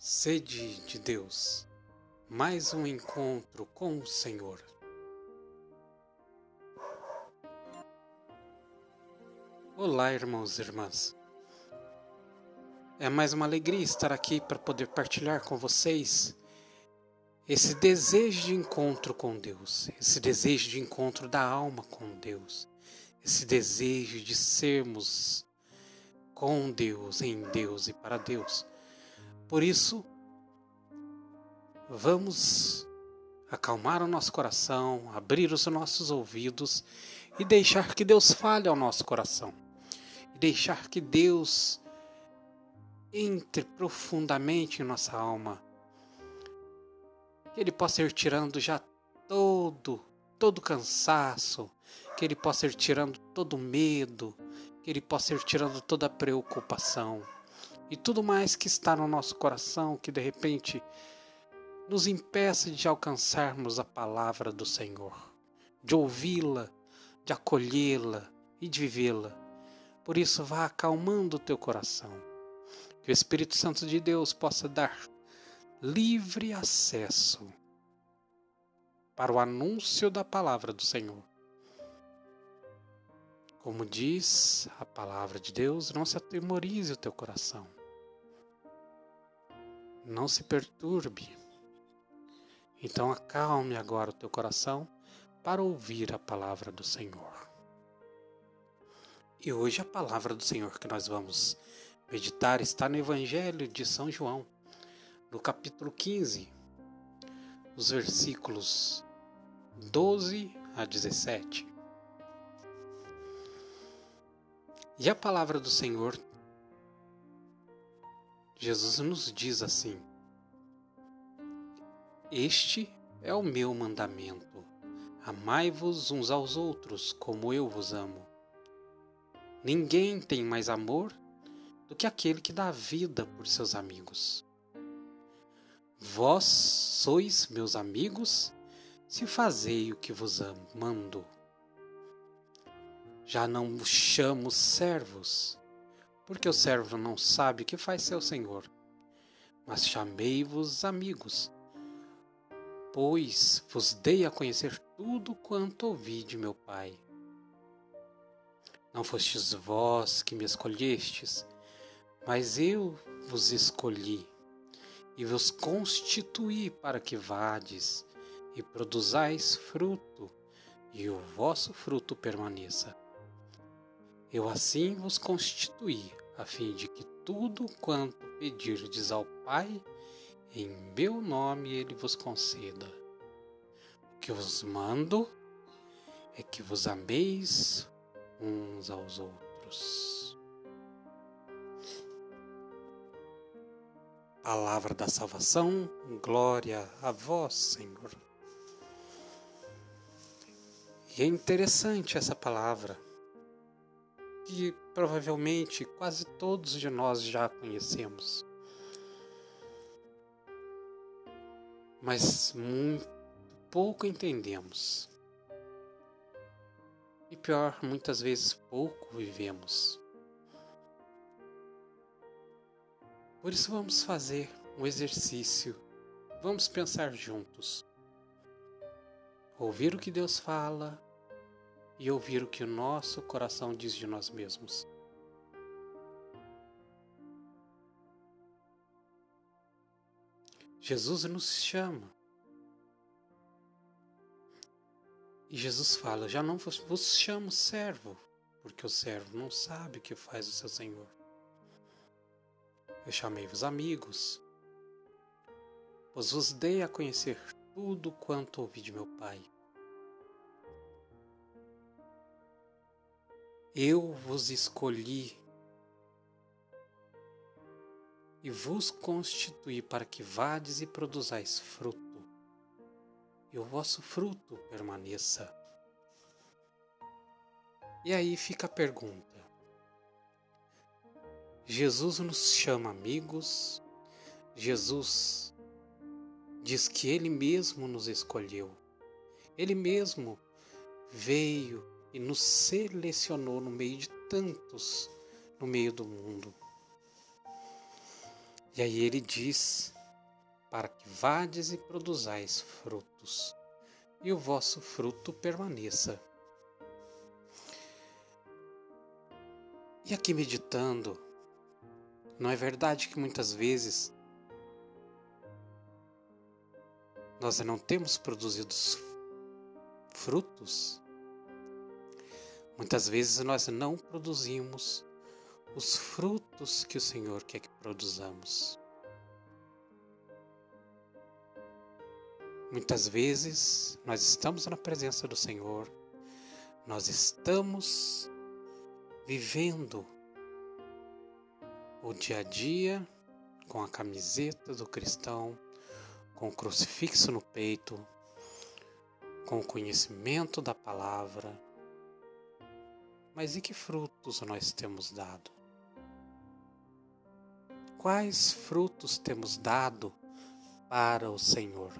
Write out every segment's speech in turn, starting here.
Sede de Deus, mais um encontro com o Senhor. Olá, irmãos e irmãs. É mais uma alegria estar aqui para poder partilhar com vocês esse desejo de encontro com Deus, esse desejo de encontro da alma com Deus, esse desejo de sermos com Deus, em Deus e para Deus. Por isso, vamos acalmar o nosso coração, abrir os nossos ouvidos e deixar que Deus fale ao nosso coração. Deixar que Deus entre profundamente em nossa alma. Que Ele possa ir tirando já todo, todo cansaço, que Ele possa ir tirando todo medo, que Ele possa ir tirando toda preocupação e tudo mais que está no nosso coração que de repente nos impeça de alcançarmos a palavra do Senhor, de ouvi-la, de acolhê-la e de vivê-la. Por isso, vá acalmando o teu coração. Que o Espírito Santo de Deus possa dar livre acesso para o anúncio da palavra do Senhor. Como diz a palavra de Deus, não se atemorize o teu coração. Não se perturbe. Então acalme agora o teu coração para ouvir a palavra do Senhor. E hoje a palavra do Senhor que nós vamos meditar está no Evangelho de São João, no capítulo 15, os versículos 12 a 17. E a palavra do Senhor, Jesus nos diz assim: Este é o meu mandamento. Amai-vos uns aos outros, como eu vos amo. Ninguém tem mais amor do que aquele que dá vida por seus amigos. Vós sois meus amigos se fazei o que vos mando. Já não vos chamo servos, porque o servo não sabe o que faz seu senhor, mas chamei-vos amigos, pois vos dei a conhecer tudo quanto ouvi de meu Pai. Não fostes vós que me escolhestes, mas eu vos escolhi e vos constituí para que vades e produzais fruto, e o vosso fruto permaneça. Eu assim vos constituí, a fim de que tudo quanto pedirdes ao Pai, em meu nome ele vos conceda. O que vos mando é que vos ameis uns aos outros. Palavra da salvação, glória a vós, Senhor. E é interessante essa palavra, que provavelmente quase todos de nós já conhecemos. Mas muito pouco entendemos. E pior, muitas vezes pouco vivemos. Por isso vamos fazer um exercício. Vamos pensar juntos. Ouvir o que Deus fala e ouvir o que o nosso coração diz de nós mesmos. Jesus nos chama E Jesus fala: Já não vos chamo servo, porque o servo não sabe o que faz o seu senhor. Eu chamei-vos amigos, pois vos dei a conhecer tudo quanto ouvi de meu Pai. Eu vos escolhi e vos constituí para que vades e produzais fruto. E o vosso fruto permaneça. E aí fica a pergunta: Jesus nos chama amigos, Jesus diz que Ele mesmo nos escolheu, Ele mesmo veio e nos selecionou no meio de tantos no meio do mundo. E aí ele diz: para que vades e produzais frutos, e o vosso fruto permaneça. E aqui meditando, não é verdade que muitas vezes nós não temos produzido frutos? Muitas vezes nós não produzimos os frutos que o Senhor quer que produzamos. Muitas vezes nós estamos na presença do Senhor, nós estamos vivendo o dia a dia com a camiseta do cristão, com o crucifixo no peito, com o conhecimento da palavra. Mas e que frutos nós temos dado? Quais frutos temos dado para o Senhor?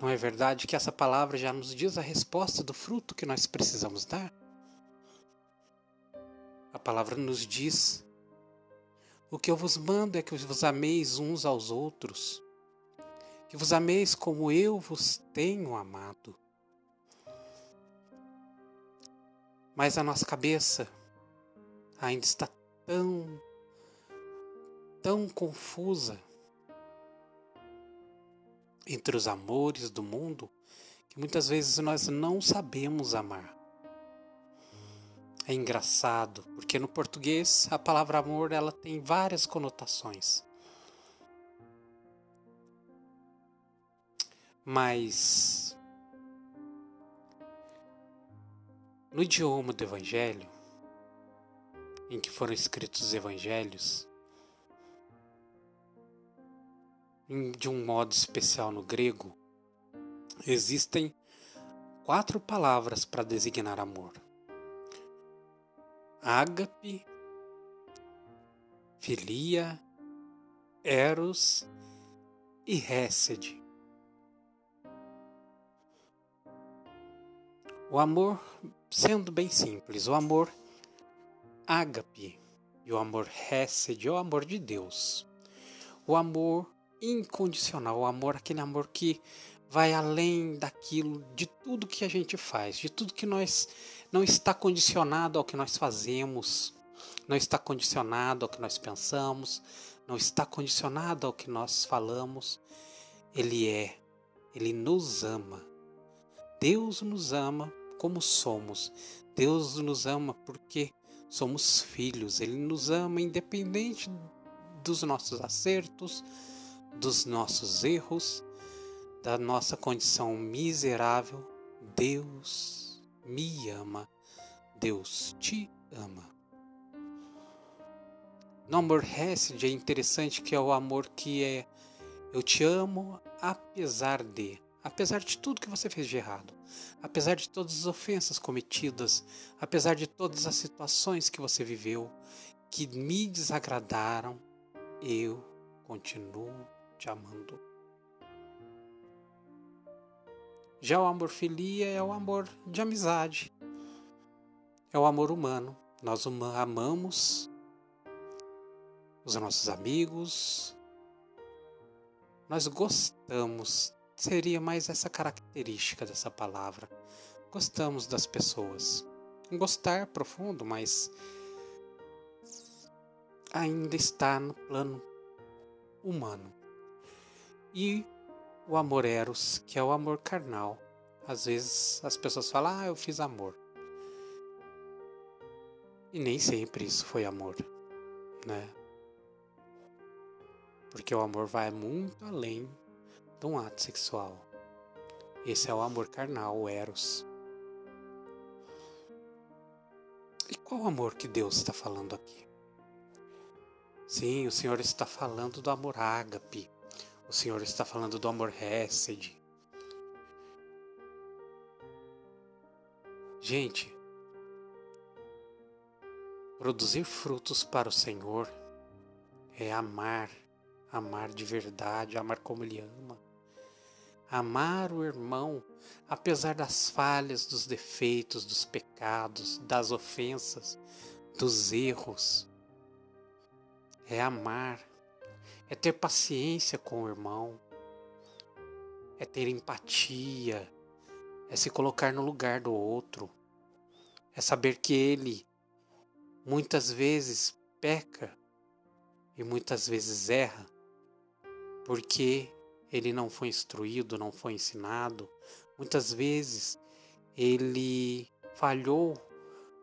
Não é verdade que essa palavra já nos diz a resposta do fruto que nós precisamos dar? A palavra nos diz: O que eu vos mando é que vos ameis uns aos outros, que vos ameis como eu vos tenho amado. Mas a nossa cabeça ainda está tão, tão confusa entre os amores do mundo que muitas vezes nós não sabemos amar. É engraçado, porque no português a palavra amor ela tem várias conotações. Mas no idioma do evangelho, em que foram escritos os evangelhos, de um modo especial no grego, existem quatro palavras para designar amor: ágape, filia, eros e hesed. O amor, sendo bem simples, o amor ágape e o amor hesed o amor de Deus. O amor incondicional, o amor, aquele amor que vai além daquilo, de tudo que a gente faz, de tudo que nós não está condicionado ao que nós fazemos, não está condicionado ao que nós pensamos, não está condicionado ao que nós falamos. Ele é, ele nos ama. Deus nos ama como somos. Deus nos ama porque somos filhos. Ele nos ama independente dos nossos acertos, dos nossos erros, da nossa condição miserável, Deus me ama, Deus te ama. No amor Hesed é interessante que é o amor que é eu te amo apesar de, apesar de tudo que você fez de errado, apesar de todas as ofensas cometidas, apesar de todas as situações que você viveu que me desagradaram, eu continuo te amando. Já o amor filia é o amor de amizade, é o amor humano. Nós amamos os nossos amigos, nós gostamos, seria mais essa característica dessa palavra. Gostamos das pessoas. Gostar profundo, mas ainda está no plano humano e o amor eros, que é o amor carnal. Às vezes as pessoas falam, ah, eu fiz amor. E nem sempre isso foi amor, né? Porque o amor vai muito além de um ato sexual. Esse é o amor carnal, o eros. E qual amor que Deus está falando aqui? Sim, o Senhor está falando do amor ágape, o Senhor está falando do amor Hesed. Gente, produzir frutos para o Senhor é amar, amar de verdade, amar como Ele ama, Amar o irmão, apesar das falhas, dos defeitos, dos pecados, das ofensas, dos erros. É amar, é ter paciência com o irmão, é ter empatia, é se colocar no lugar do outro, é saber que ele muitas vezes peca e muitas vezes erra porque ele não foi instruído, não foi ensinado. Muitas vezes ele falhou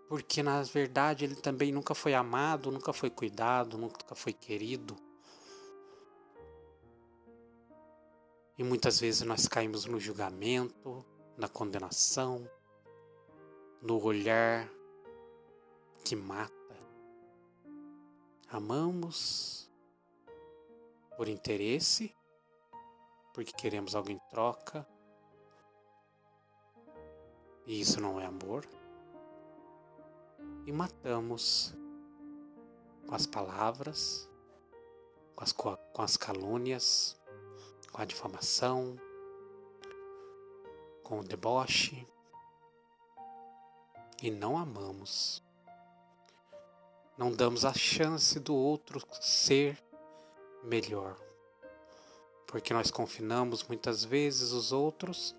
porque na verdade ele também nunca foi amado, nunca foi cuidado, nunca foi querido. E muitas vezes nós caímos no julgamento, na condenação, no olhar que mata. Amamos por interesse, porque queremos algo em troca. E isso não é amor. E matamos com as palavras, com as, com as calúnias, com a difamação, com o deboche e não amamos. Não damos a chance do outro ser melhor, porque nós confinamos muitas vezes os outros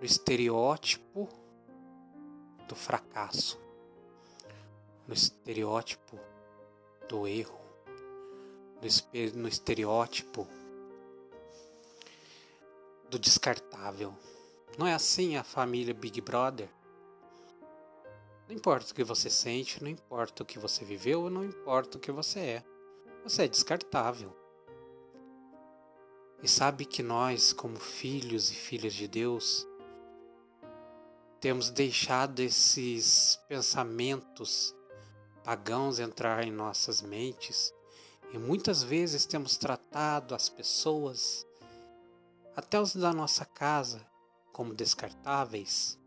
no estereótipo do fracasso, no estereótipo do erro, no estereótipo do descartável. Não é assim a família Big Brother? Não importa o que você sente, não importa o que você viveu, não importa o que você é. Você é descartável. E sabe que nós, como filhos e filhas de Deus, temos deixado esses pensamentos pagãos entrar em nossas mentes e muitas vezes temos tratado as pessoas até os da nossa casa, como descartáveis.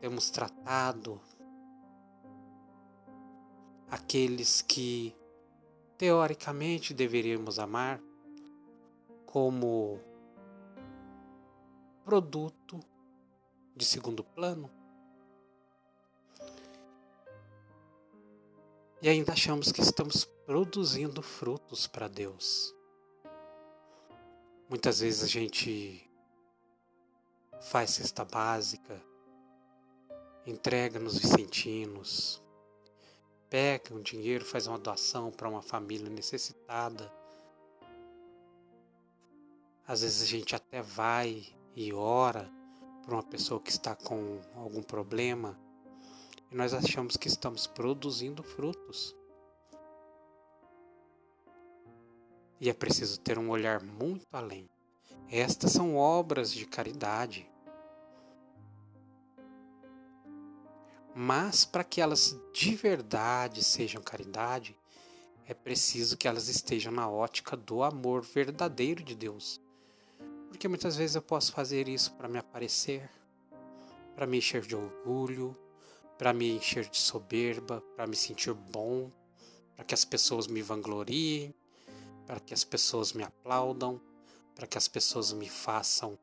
Temos tratado aqueles que teoricamente deveríamos amar como produto de segundo plano. E ainda achamos que estamos produzindo frutos para Deus. Muitas vezes a gente faz cesta básica, entrega nos vicentinos, pega um dinheiro, faz uma doação para uma família necessitada. Às vezes a gente até vai e ora para uma pessoa que está com algum problema e nós achamos que estamos produzindo frutos. E é preciso ter um olhar muito além. Estas são obras de caridade. Mas para que elas de verdade sejam caridade, é preciso que elas estejam na ótica do amor verdadeiro de Deus. Porque muitas vezes eu posso fazer isso para me aparecer, para me encher de orgulho, para me encher de soberba, para me sentir bom, para que as pessoas me vangloriem, para que as pessoas me aplaudam, para que as pessoas me façam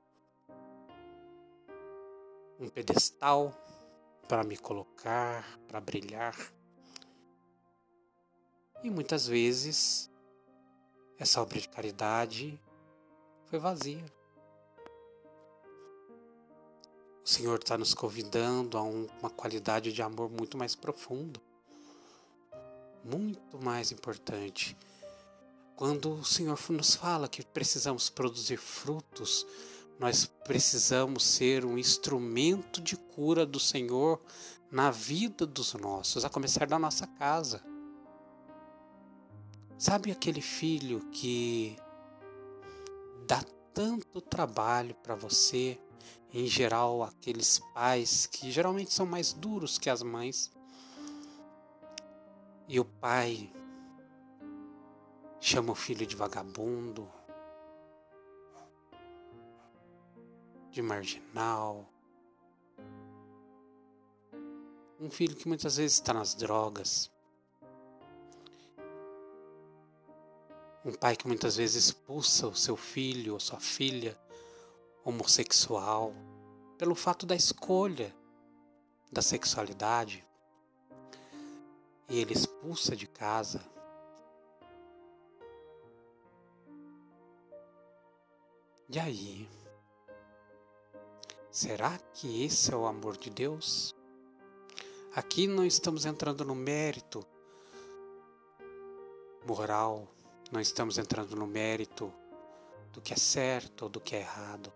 um pedestal para me colocar, para brilhar. E muitas vezes essa obra de caridade foi vazia. O Senhor está nos convidando a um, uma qualidade de amor muito mais profundo, muito mais importante quando o Senhor nos fala que precisamos produzir frutos, nós precisamos ser um instrumento de cura do Senhor na vida dos nossos, a começar da nossa casa. Sabe aquele filho que dá tanto trabalho para você, em geral, aqueles pais que geralmente são mais duros que as mães, e o pai chama o filho de vagabundo, de marginal. Um filho que muitas vezes está nas drogas. Um pai que muitas vezes expulsa o seu filho ou sua filha homossexual pelo fato da escolha da sexualidade e ele expulsa de casa. E aí? Será que esse é o amor de Deus? Aqui não estamos entrando no mérito moral, não estamos entrando no mérito do que é certo ou do que é errado.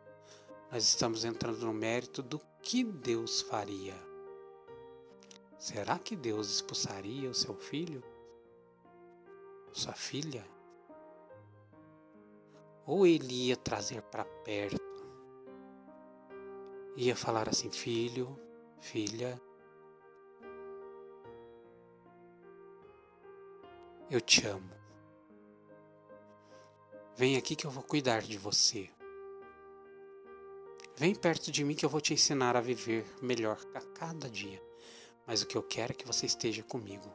Nós estamos entrando no mérito do que Deus faria. Será que Deus expulsaria o seu filho? Sua filha? Ou ele ia trazer para perto? Ia falar assim: filho, filha, eu te amo. Vem aqui que eu vou cuidar de você. Vem perto de mim que eu vou te ensinar a viver melhor a cada dia. Mas o que eu quero é que você esteja comigo.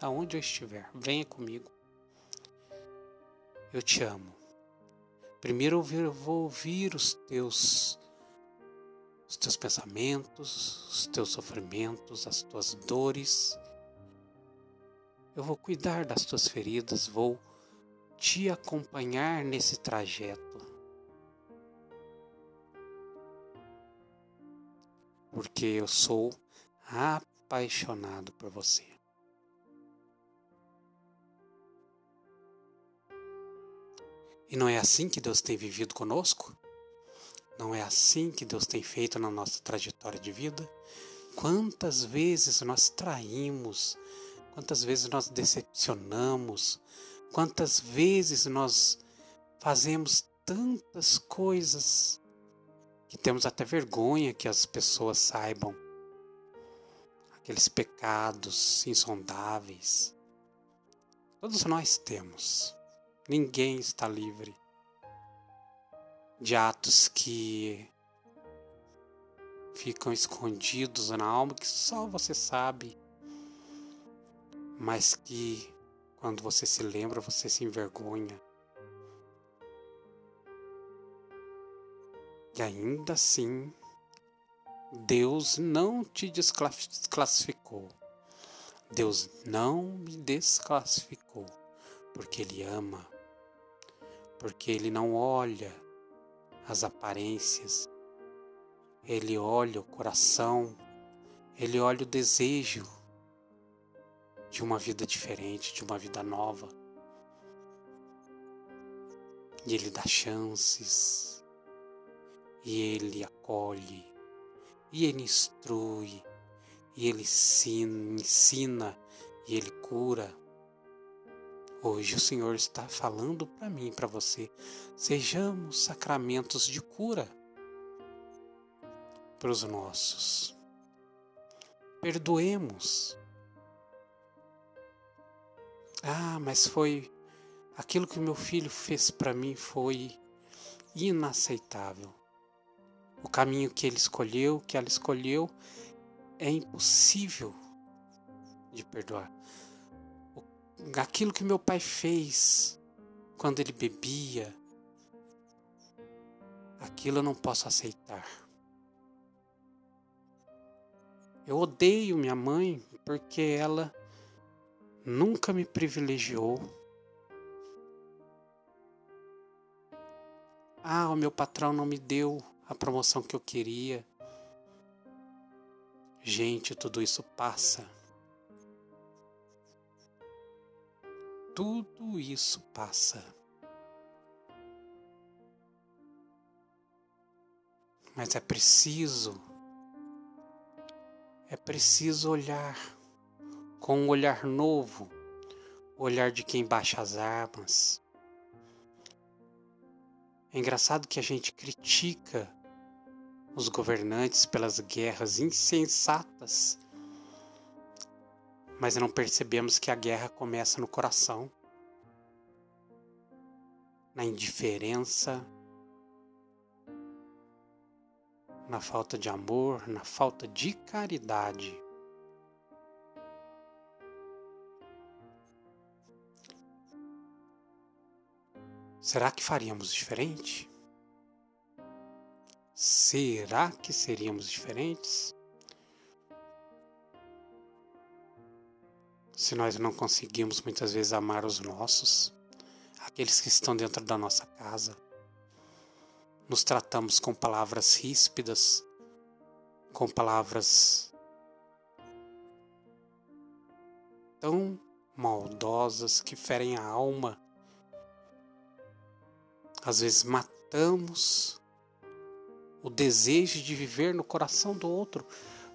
Aonde eu estiver, venha comigo. Eu te amo. Primeiro eu vou ouvir os teus os teus pensamentos, os teus sofrimentos, as tuas dores. Eu vou cuidar das tuas feridas, vou te acompanhar nesse trajeto. Porque eu sou apaixonado por você. E não é assim que Deus tem vivido conosco? Não é assim que Deus tem feito na nossa trajetória de vida? Quantas vezes nós traímos, quantas vezes nós decepcionamos, quantas vezes nós fazemos tantas coisas que temos até vergonha que as pessoas saibam aqueles pecados insondáveis. Todos nós temos. Ninguém está livre de atos que ficam escondidos na alma que só você sabe, mas que quando você se lembra, você se envergonha. E ainda assim, Deus não te desclassificou. Deus não me desclassificou, porque Ele ama, porque Ele não olha as aparências, Ele olha o coração, Ele olha o desejo de uma vida diferente, de uma vida nova. E Ele dá chances, e ele acolhe, e ele instrui, e ele ensina, e ele cura. Hoje o Senhor está falando para mim e para você: sejamos sacramentos de cura para os nossos. Perdoemos. Ah, mas foi aquilo que meu filho fez para mim foi inaceitável. O caminho que ele escolheu, que ela escolheu, é impossível de perdoar. Aquilo que meu pai fez quando ele bebia, aquilo eu não posso aceitar. Eu odeio minha mãe porque ela nunca me privilegiou. Ah, o meu patrão não me deu a promoção que eu queria. Gente, tudo isso passa. Tudo isso passa. Mas é preciso, é preciso olhar com um olhar novo, olhar de quem baixa as armas, é engraçado que a gente critica os governantes pelas guerras insensatas, mas não percebemos que a guerra começa no coração, na indiferença, na falta de amor, na falta de caridade. Será que faríamos diferente? Será que seríamos diferentes? Se nós não conseguimos muitas vezes amar os nossos, aqueles que estão dentro da nossa casa, nos tratamos com palavras ríspidas, com palavras tão maldosas que ferem a alma. Às vezes matamos o desejo de viver no coração do outro,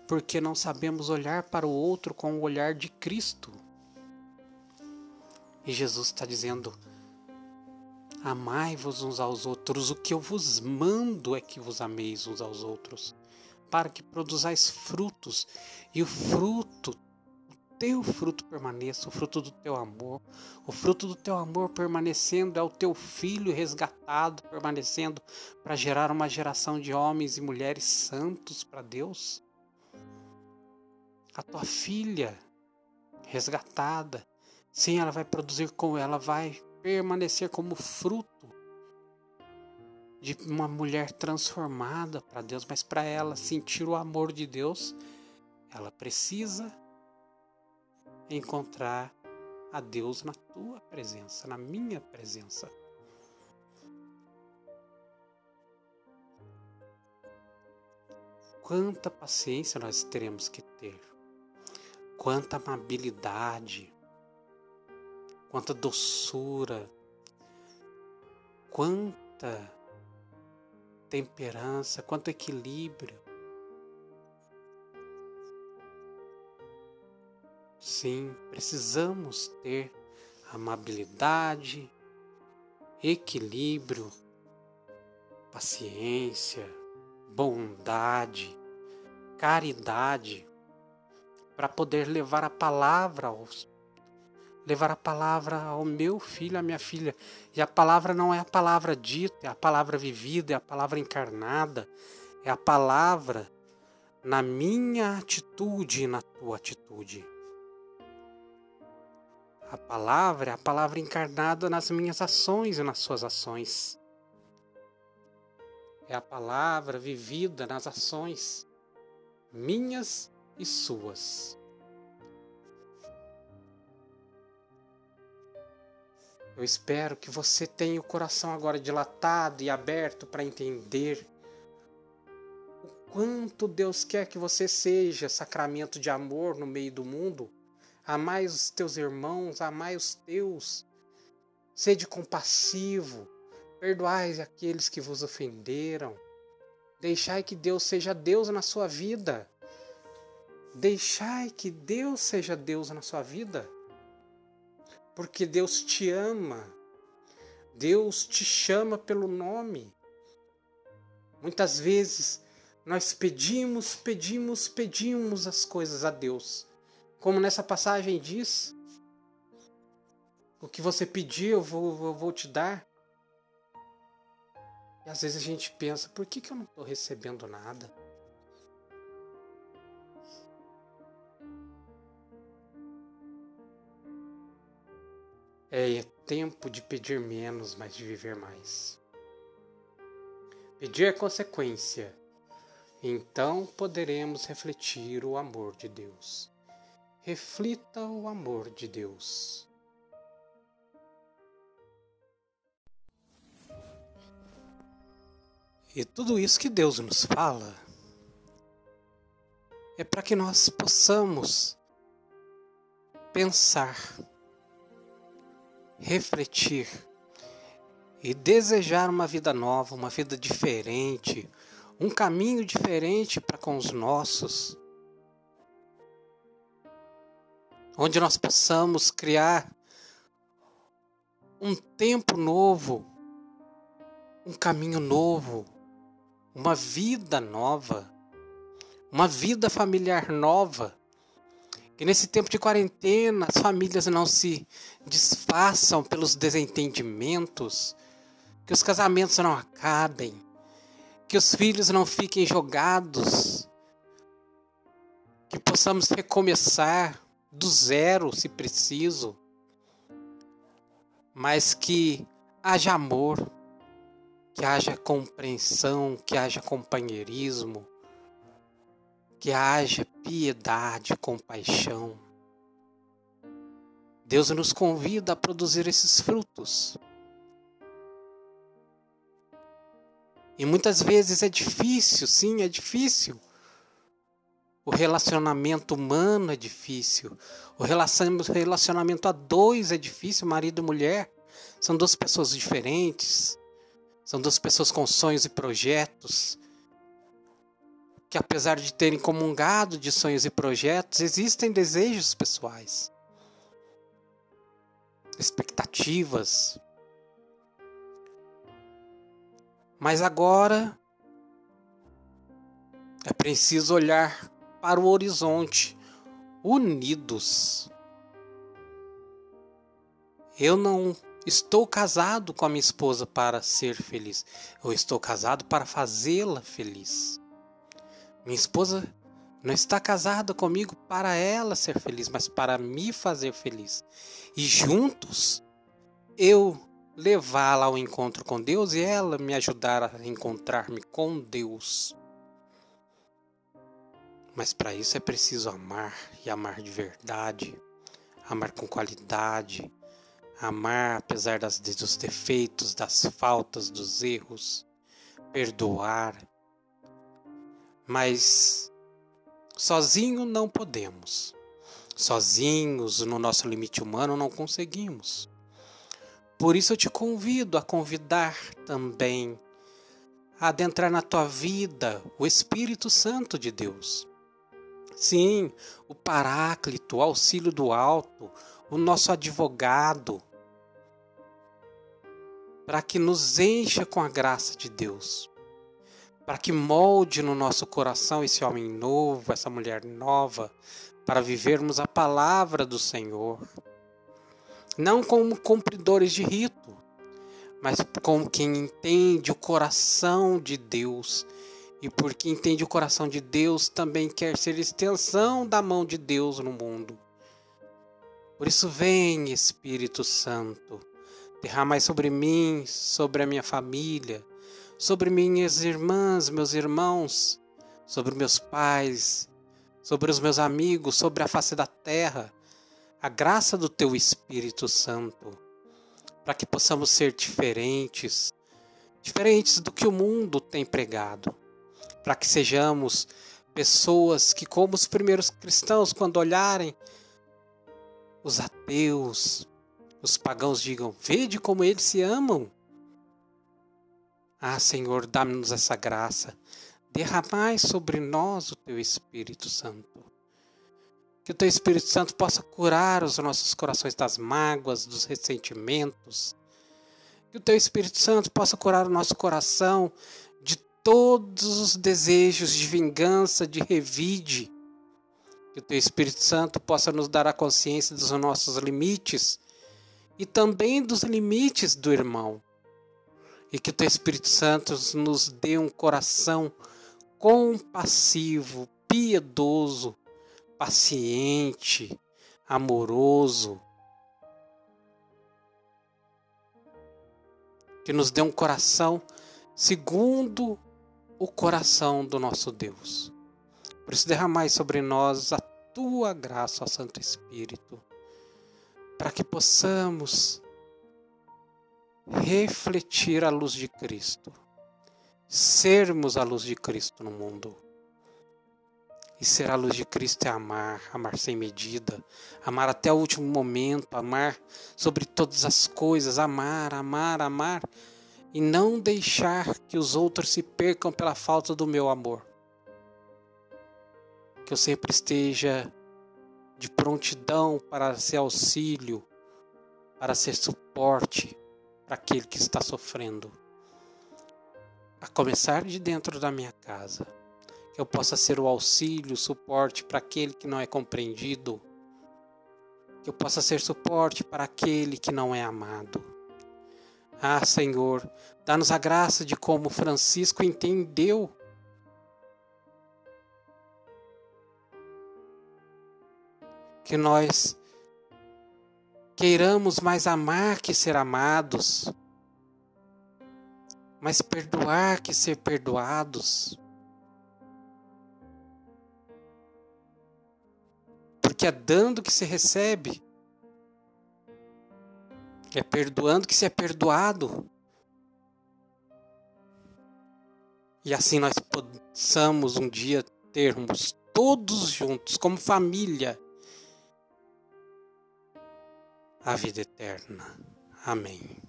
porque não sabemos olhar para o outro com o olhar de Cristo. E Jesus está dizendo: Amai-vos uns aos outros, o que eu vos mando é que vos ameis uns aos outros, para que produzais frutos, e o fruto teu fruto permaneça, o fruto do teu amor. O fruto do teu amor permanecendo é o teu filho resgatado, permanecendo para gerar uma geração de homens e mulheres santos para Deus. A tua filha resgatada, sim, ela vai produzir como ela vai permanecer como fruto de uma mulher transformada para Deus, mas para ela sentir o amor de Deus, ela precisa encontrar a Deus na tua presença, na minha presença. Quanta paciência nós teremos que ter, quanta amabilidade, quanta doçura, quanta temperança, quanto equilíbrio Sim, precisamos ter amabilidade, equilíbrio, paciência, bondade, caridade para poder levar a palavra aos levar a palavra ao meu filho, à minha filha. E a palavra não é a palavra dita, é a palavra vivida, é a palavra encarnada, é a palavra na minha atitude e na tua atitude. A palavra é a palavra encarnada nas minhas ações e nas suas ações. É a palavra vivida nas ações minhas e suas. Eu espero que você tenha o coração agora dilatado e aberto para entender o quanto Deus quer que você seja sacramento de amor no meio do mundo amai os teus irmãos, amai os teus, sede compassivo, perdoai aqueles que vos ofenderam, deixai que Deus seja Deus na sua vida. Deixai que Deus seja Deus na sua vida. Porque Deus te ama. Deus te chama pelo nome. Muitas vezes nós pedimos, pedimos, pedimos as coisas a Deus. Como nessa passagem diz, o que você pedir eu vou, eu vou te dar. E às vezes a gente pensa, por que, que eu não estou recebendo nada? É tempo de pedir menos, mas de viver mais. Pedir é consequência, então poderemos refletir o amor de Deus reflita o amor de Deus. E tudo isso que Deus nos fala é para que nós possamos pensar, refletir e desejar uma vida nova, uma vida diferente, um caminho diferente para com os nossos onde nós possamos criar um tempo novo, um caminho novo, uma vida nova, uma vida familiar nova. Que nesse tempo de quarentena as famílias não se desfaçam pelos desentendimentos, que os casamentos não acabem, que os filhos não fiquem jogados, que possamos recomeçar do zero, se preciso, mas que haja amor, que haja compreensão, que haja companheirismo, que haja piedade, compaixão. Deus nos convida a produzir esses frutos. E muitas vezes é difícil, sim, é difícil. O relacionamento humano é difícil. O relacionamento a dois é difícil, marido e mulher. São duas pessoas diferentes. São duas pessoas com sonhos e projetos. Que apesar de terem comungado de sonhos e projetos, existem desejos pessoais. Expectativas. Mas agora é preciso olhar para o horizonte, unidos. Eu não estou casado com a minha esposa para ser feliz. Eu estou casado para fazê-la feliz. Minha esposa não está casada comigo para ela ser feliz, mas para me fazer feliz. E juntos eu levá-la ao encontro com Deus e ela me ajudar a encontrar-me com Deus. Mas para isso é preciso amar e amar de verdade, amar com qualidade, amar apesar das, dos defeitos, das faltas, dos erros, perdoar. Mas sozinho não podemos. Sozinhos, no nosso limite humano, não conseguimos. Por isso eu te convido a convidar também a adentrar na tua vida o Espírito Santo de Deus. Sim, o Paráclito, o auxílio do alto, o nosso advogado, para que nos encha com a graça de Deus, para que molde no nosso coração esse homem novo, essa mulher nova, para vivermos a palavra do Senhor. Não como cumpridores de rito, mas como quem entende o coração de Deus e porque entende o coração de Deus, também quer ser extensão da mão de Deus no mundo. Por isso, vem, Espírito Santo, derramai sobre mim, sobre a minha família, sobre minhas irmãs, meus irmãos, sobre meus pais, sobre os meus amigos, sobre a face da terra, a graça do Teu Espírito Santo, para que possamos ser diferentes, diferentes do que o mundo tem pregado para que sejamos pessoas que, como os primeiros cristãos, quando olharem os ateus, os pagãos, digam: Vede como eles se amam. Ah, Senhor, dá-nos essa graça. Derramai sobre nós o teu Espírito Santo. Que o teu Espírito Santo possa curar os nossos corações das mágoas, dos ressentimentos. Que o teu Espírito Santo possa curar o nosso coração todos os desejos de vingança, de revide. Que o Teu Espírito Santo possa nos dar a consciência dos nossos limites e também dos limites do irmão. E que o Teu Espírito Santo nos dê um coração compassivo, piedoso, paciente, amoroso. Que nos dê um coração segundo o coração do nosso Deus. Por isso, derramai sobre nós a tua graça, ó Santo Espírito, para que possamos refletir a luz de Cristo, sermos a luz de Cristo no mundo. E ser a luz de Cristo é amar, amar sem medida, amar até o último momento, amar sobre todas as coisas, amar, amar, amar e não deixar que os outros se percam pela falta do meu amor. Que eu sempre esteja de prontidão para ser auxílio, para ser suporte para aquele que está sofrendo. A começar de dentro da minha casa. Que eu possa ser o auxílio, o suporte para aquele que não é compreendido. Que eu possa ser suporte para aquele que não é amado ah, Senhor, dá-nos a graça de como Francisco entendeu que nós queiramos mais amar que ser amados, Mas perdoar que ser perdoados. Porque é dando que se recebe. É perdoando que se é perdoado. E assim nós possamos um dia termos todos juntos, como família, a vida eterna. Amém.